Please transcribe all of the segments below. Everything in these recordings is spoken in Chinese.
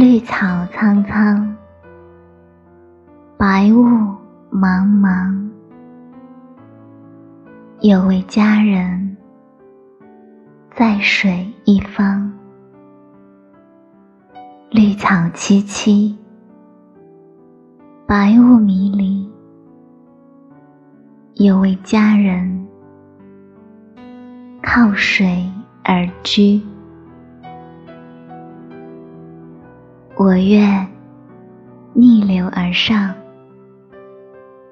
绿草苍苍，白雾茫茫。有位佳人，在水一方。绿草萋萋，白雾迷离。有位佳人，靠水而居。我愿逆流而上，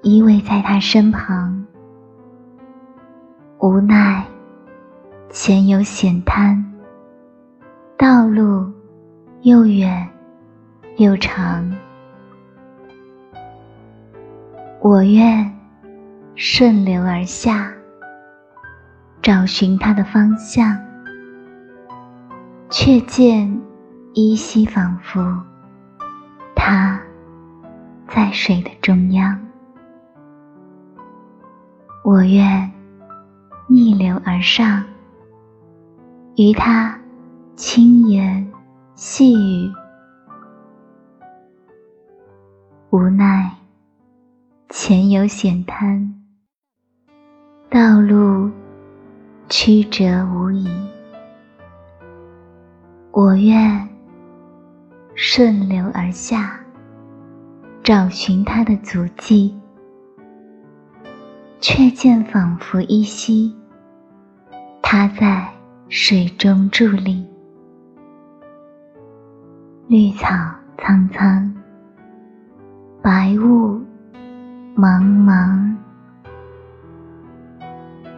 依偎在他身旁。无奈前有险滩，道路又远又长。我愿顺流而下，找寻他的方向，却见。依稀仿佛，他在水的中央。我愿逆流而上，与他轻言细语。无奈前有险滩，道路曲折无已。我愿。顺流而下，找寻他的足迹，却见仿佛依稀，他在水中伫立。绿草苍苍，白雾茫茫，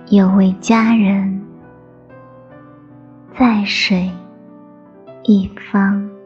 有位佳人，在水一方。